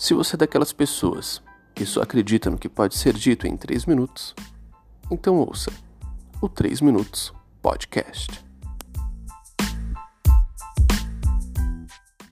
Se você é daquelas pessoas que só acredita no que pode ser dito em 3 minutos, então ouça o 3 Minutos Podcast.